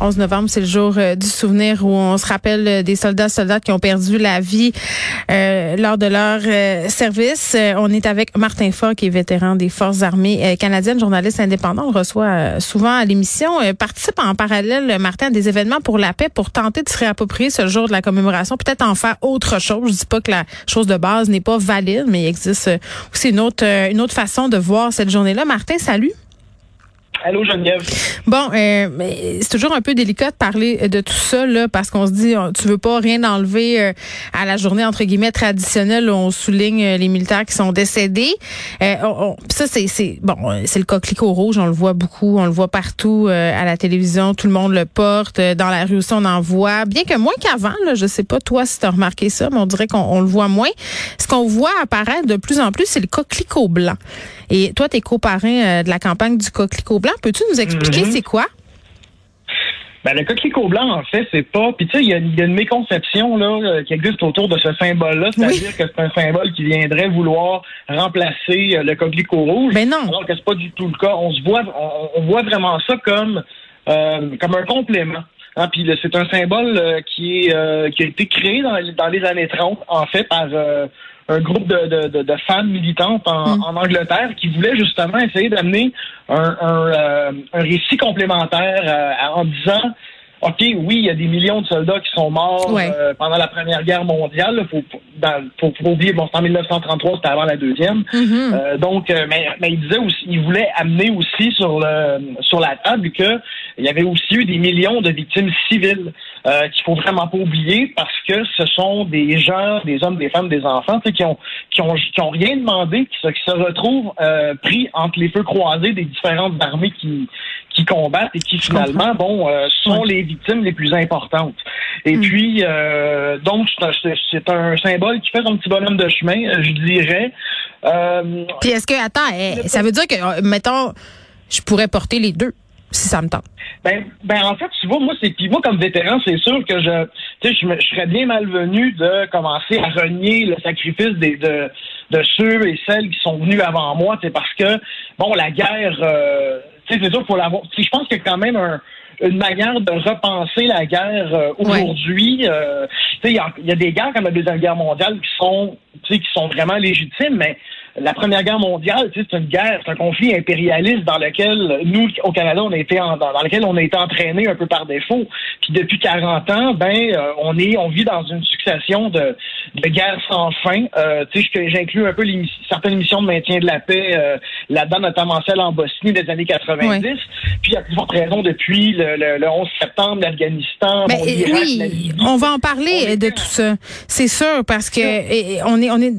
11 novembre, c'est le jour euh, du souvenir où on se rappelle euh, des soldats soldats qui ont perdu la vie euh, lors de leur service. on est avec Martin Faure, qui est vétéran des Forces armées canadiennes, journaliste indépendant. On reçoit souvent à l'émission. participe en parallèle, Martin, à des événements pour la paix pour tenter de se réapproprier ce jour de la commémoration, peut-être en faire autre chose. Je dis pas que la chose de base n'est pas valide, mais il existe aussi une autre, une autre façon de voir cette journée-là. Martin, salut. Allô Geneviève. Bon, euh, c'est toujours un peu délicat de parler de tout ça là, parce qu'on se dit tu veux pas rien enlever euh, à la journée entre guillemets traditionnelle où on souligne euh, les militaires qui sont décédés. ça c'est bon, c'est le coquelicot rouge, on le voit beaucoup, on le voit partout à la télévision, tout le monde le porte, dans la rue aussi on en voit, bien que moins qu'avant là, je sais pas toi si tu as remarqué ça, mais on dirait qu'on le voit moins. Ce qu'on voit apparaître de plus en plus, c'est le coquelicot blanc. Et toi tu es coparrain de la campagne du coquelicot blanc Peux-tu nous expliquer mhm. c'est quoi? Ben, le coquelicot blanc, en fait, c'est pas. Puis, tu sais, il y, a une méconception là, euh, qui existe autour de ce symbole-là, c'est-à-dire que c'est un symbole qui viendrait vouloir remplacer euh, le coquelicot rouge. Mais ben non. Alors que c'est pas du tout le cas. On se voit, on, voit vraiment ça comme, euh, comme un complément. Hein, puis c'est un symbole qui est qui a été créé dans, dans, les années 30, en fait, par un groupe de, de, de, femmes militantes en, mm. en, Angleterre qui voulaient justement essayer d'amener un, un, euh, un, récit complémentaire euh, en disant OK, oui, il y a des millions de soldats qui sont morts euh, pendant la Première Guerre mondiale. Faut, dans, faut, faut oublier, bon, c'est en 1933, c'était avant la deuxième. Mm-hmm. euh, donc, mais, mais il disait aussi, il voulait amener aussi sur le sur la table que il y avait aussi eu des millions de victimes civiles euh, qu'il faut vraiment pas oublier parce que ce sont des gens, des hommes, des femmes, des enfants, qui ont qui ont qui ont rien demandé, qui se, qui se retrouvent euh, pris entre les feux croisés des différentes armées qui qui combattent et qui finalement, bon, euh, sont les victimes les plus importantes. Et hmm. puis, euh, donc, c'est un symbole qui fait son petit bonhomme de chemin, je dirais. puis est-ce que, attends, eh, ça veut dire que, mettons, je pourrais porter les deux? Si ça me tente. Ben, ben en fait, tu vois, moi, c'est puis moi comme vétéran, c'est sûr que je, tu sais, je, je, serais bien malvenu de commencer à renier le sacrifice des de, de ceux et celles qui sont venus avant moi, c'est parce que bon, la guerre, euh, tu sais, c'est sûr faut l'avoir. Je pense qu'il y a quand même un une manière de repenser la guerre euh, aujourd'hui. Euh, il y a, y a, des guerres comme la Deuxième Guerre mondiale qui sont qui sont vraiment légitimes, mais la Première Guerre mondiale, c'est une guerre, c'est un conflit impérialiste dans lequel nous, au Canada, on a été dans, lequel on a été entraîné un peu par défaut. Puis depuis 40 ans, ben euh, on est, on vit dans une succession de, de guerres sans fin. Euh, tu sais, j'inclus un peu certaines missions de maintien de la paix euh, là-dedans, notamment celle en Bosnie des années 90. Puis à plus forte raison depuis le, le, 11 septembre, l'Afghanistan, bon, oui, on va en parler de tout ça. C'est sûr parce que on est, on est,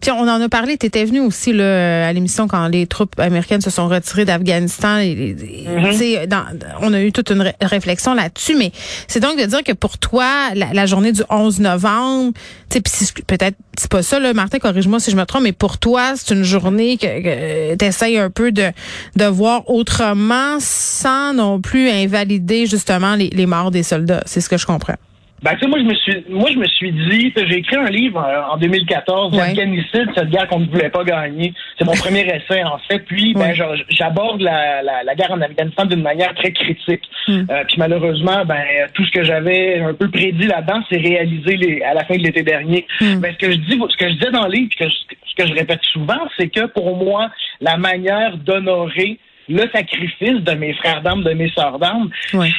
puis on en a parlé était venu aussi là, à l'émission quand les troupes américaines se sont retirées d'Afghanistan. Mm-hmm. On a eu toute une réflexion là-dessus, mais c'est donc de dire que pour toi, la, journée du 11 novembre, peut-être c'est pas ça, là, Martin, corrige-moi si je me trompe, mais pour toi, c'est une journée que, tu essayes un peu de, de voir autrement sans non plus invalider justement les, les morts des soldats. C'est ce que je comprends. Ben, tu sais, moi, je me suis, moi, je me suis dit, j'ai écrit un livre euh, en 2014, ouais. cette guerre qu'on ne voulait pas gagner. C'est mon premier essai, en fait. Puis, ben, j'aborde la, la, la, guerre en Afghanistan d'une manière très critique. Hmm. Euh, puis, malheureusement, ben, tout ce que j'avais un peu prédit là-dedans, c'est réalisé les, à la fin de l'été dernier. Hmm. Ben, ce que je dis, ce que je disais dans le livre, que ce que je répète souvent, c'est que pour moi, la manière d'honorer le sacrifice de mes frères d'armes, de mes sœurs d'armes,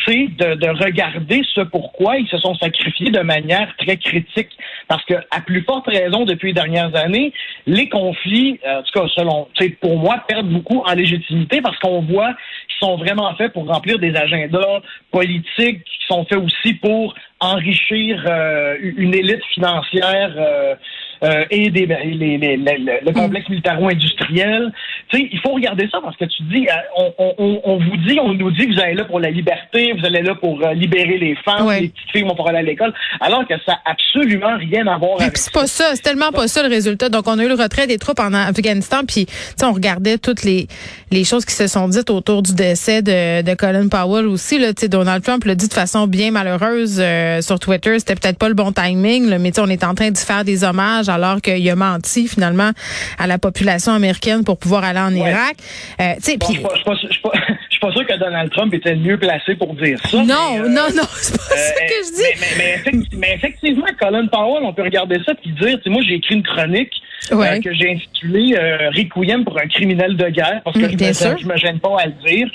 c'est de, regarder ce pourquoi ils se sont sacrifiés de manière très critique. Parce que, à plus forte raison, depuis les dernières années, les conflits, euh, en tout cas, selon, pour moi, perdent beaucoup en légitimité parce qu'on voit qu'ils sont vraiment faits pour remplir des agendas politiques, qui sont faits aussi pour enrichir euh, une élite financière. Euh, euh, et des, les, les, le complexe militaro-industriel. il faut regarder ça parce que tu dis, euh, on, vous dit, on nous dit que vous allez là pour la liberté, vous allez là pour euh, libérer les femmes, les petites filles vont pouvoir aller à l'école, alors que ça n'a absolument rien à voir avec c'est pas ça, c'est tellement pas ça le résultat. Donc, on a eu le retrait des troupes en Afghanistan, puis on regardait toutes les, les choses qui se sont dites autour du décès de, de Colin Powell aussi. Là, Donald Trump l'a dit de façon bien malheureuse euh, sur Twitter. C'était peut-être pas le bon timing, là, mais on est en train de faire des hommages alors qu'il a menti finalement à la population américaine pour pouvoir aller en Irak. Euh, je suis pas sûr que Donald Trump était le mieux placé pour dire ça. Non, euh, non, non, c'est pas ça que je dis. Mais, effectivement, Colin Powell, on peut regarder ça puis dire, moi j'ai écrit une chronique que j'ai intitulée Requiem pour un criminel de guerre parce que je me, me gêne pas à le dire.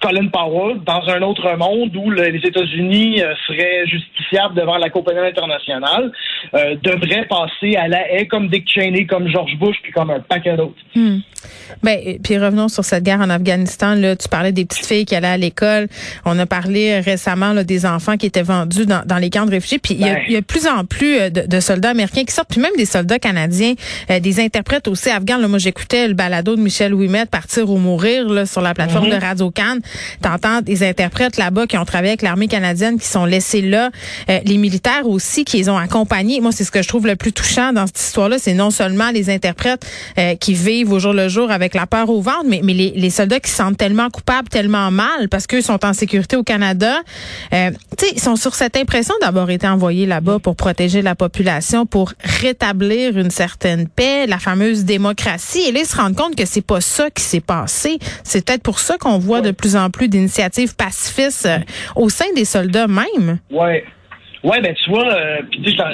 Colin Powell dans un autre monde où les États-Unis euh, seraient justiciables devant la Cour pénale internationale, euh, devrait passer à la haie comme Dick Cheney, comme George Bush, puis comme un paquet d'autres. Hmm. Ben, puis revenons sur cette guerre en Afghanistan. Là, tu parlais des petites filles qui allaient à l'école. On a parlé récemment là, des enfants qui étaient vendus dans, dans les camps de réfugiés. Puis il y, a, ben. y a de plus en plus euh, de, de, soldats américains qui sortent, puis même des soldats canadiens, des interprètes aussi afghans. Là, moi, j'écoutais le balado de Michel Ouimet, Partir ou mourir là, sur la plateforme mm-hmm. de Radio Cannes. T'entends des interprètes là-bas qui ont travaillé avec l'armée canadienne, qui sont laissés là. Euh, les militaires aussi qui les ont accompagnés. Moi, c'est ce que je trouve le plus touchant dans cette histoire-là. C'est non seulement les interprètes euh, qui vivent au jour le jour avec la peur au ventre, mais, mais les, les soldats qui se sentent tellement coupables, tellement mal parce qu'ils sont en sécurité au Canada. Euh, tu sais, ils sont sur cette impression d'avoir été envoyés là-bas pour protéger la population, pour rétablir une certaine paix, la fameuse démocratie. Et là, ils se rendent compte que c'est pas ça qui s'est passé. C'est peut-être pour ça qu'on voit de plus en plus d'initiatives pacifistes euh, au sein des soldats même. Ouais. Ouais, ben tu vois, euh,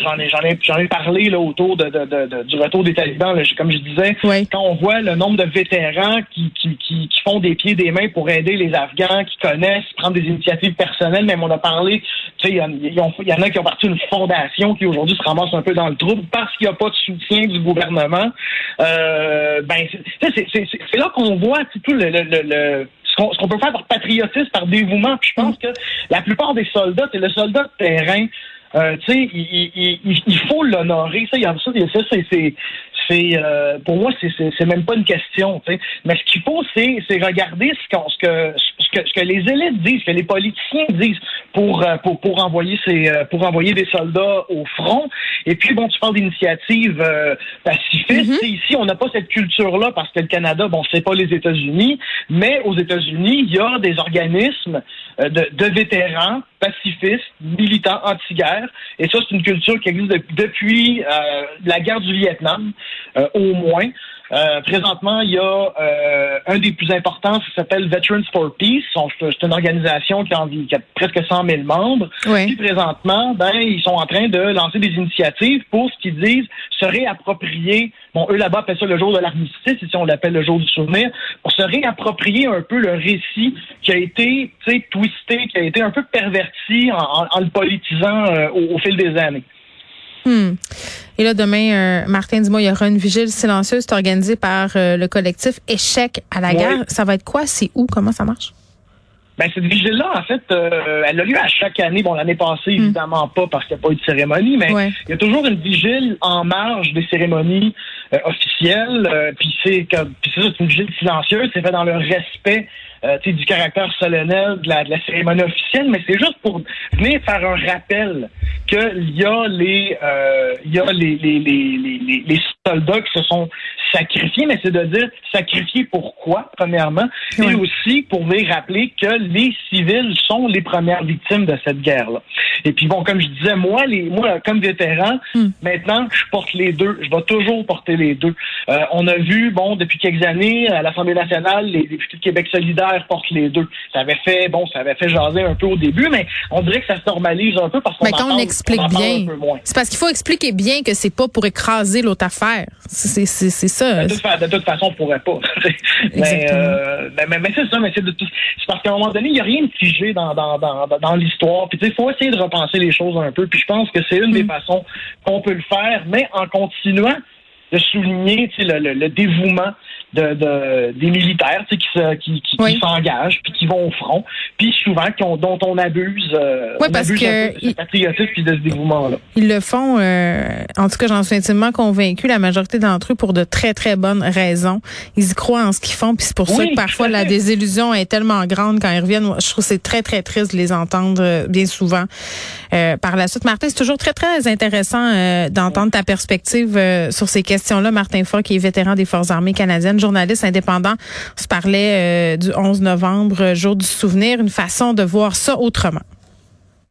j'en ai j'en ai j'en ai parlé là autour de, de, de, du retour des talibans. Là, comme je disais, quand on voit le nombre de vétérans qui, qui, qui, font des pieds des mains pour aider les Afghans, qui connaissent, prendre des initiatives personnelles, même on a parlé, tu sais, il y, y, en a qui ont parti d'une fondation qui aujourd'hui se ramasse un peu dans le trouble parce qu'il n'y a pas de soutien du gouvernement. Euh, ben c'est là qu'on voit tout le, le, le ce qu'on peut faire par patriotisme, par dévouement. Puis je pense que la plupart des soldats, c'est le soldat de terrain. Euh, tu sais, il, il, il, faut l'honorer. Ça, il y a ça c'est c'est euh, pour moi c'est même pas une question. sais. Mais ce qu'il faut c'est c'est regarder ce, ce que ce que ce que les élites disent, ce que les politiciens disent pour euh, pour pour envoyer ces euh, pour envoyer des soldats au front. Et puis bon, tu parles d'initiatives pacifistes. Mm-hmm. Ici, on n'a pas cette culture là parce que le Canada, bon, c'est pas les États-Unis, mais aux États-Unis, il y a des organismes de, de vétérans pacifistes, militants anti-guerre. Et ça, c'est une culture qui existe depuis la guerre du Vietnam. Euh, au moins. Euh, présentement, il y a euh, un des plus importants, ça s'appelle Veterans for Peace. C'est une organisation qui a, qui a presque 100 000 membres. Puis présentement, ben, ils sont en train de lancer des initiatives pour ce qu'ils disent se réapproprier. Bon, eux là-bas appellent ça le jour de l'armistice, ici on l'appelle le jour du souvenir, pour se réapproprier un peu le récit qui a été, twisté, qui a été un peu perverti en, le politisant au fil des années. Hmm. Et là, demain, euh, Martin, dis-moi, il y aura une vigile silencieuse organisée par euh, le collectif Échec à la guerre. Ça va être quoi? C'est où? Comment ça marche? Ben, cette vigile-là, en fait, euh, elle a lieu à chaque année. Bon, l'année passée, hmm. évidemment pas, parce qu'il n'y a pas eu de cérémonie, mais il y a toujours une vigile en marge des cérémonies officielles. puis c'est une vigile silencieuse, c'est fait dans le respect euh, du caractère solennel de la, cérémonie officielle, mais c'est juste pour venir faire un rappel qu'il y a les euh, y a les, les, les, les, les soldats qui se sont sacrifiés, mais c'est de dire sacrifiés pourquoi, premièrement, et aussi pour venir rappeler que les civils sont les premières victimes de cette guerre-là. Et puis bon, comme je disais, moi, les, moi, comme vétéran, hmm. maintenant, je porte les deux. Je vais toujours porter les deux. Euh, on a vu, bon, depuis quelques années, à l'Assemblée nationale, les députés de Québec solidaire portent les deux. Ça avait fait, bon, ça avait fait jaser un peu au début, mais on dirait que ça se normalise un peu parce qu'on on explique bien. C'est parce qu'il faut expliquer bien que c'est pas pour écraser l'autre affaire. C'est ça. De toute, façon, on pourrait pas. Euh, mais, mais, mais, c'est ça, mais c'est parce qu'à un moment donné, il n'y a rien de figé dans, dans, dans, dans l'histoire. Puis il faut essayer de repenser les choses un peu. Puis je pense que c'est une des mm. façons qu'on peut le faire, mais en continuant de souligner le, le, le, dévouement, de, des militaires qui se, qui, qui, s'engagent puis qui vont au front. Puis souvent dont on abuse euh, oui, parce que de ce patriotisme puis de ce dévouement là ils le font euh, en tout cas j'en suis intimement convaincu la majorité d'entre eux pour de très très bonnes raisons. Ils y croient en ce qu'ils font puis c'est pour ça que parfois la désillusion est tellement grande quand ils reviennent. Je trouve c'est très très triste de les entendre euh, bien souvent par la suite. Martin c'est toujours très très intéressant d'entendre ta perspective sur ces questions là Martin Foy qui est vétéran des forces armées canadiennes journaliste indépendant. On se parlait euh, du 11 novembre, jour du souvenir, une façon de voir ça autrement.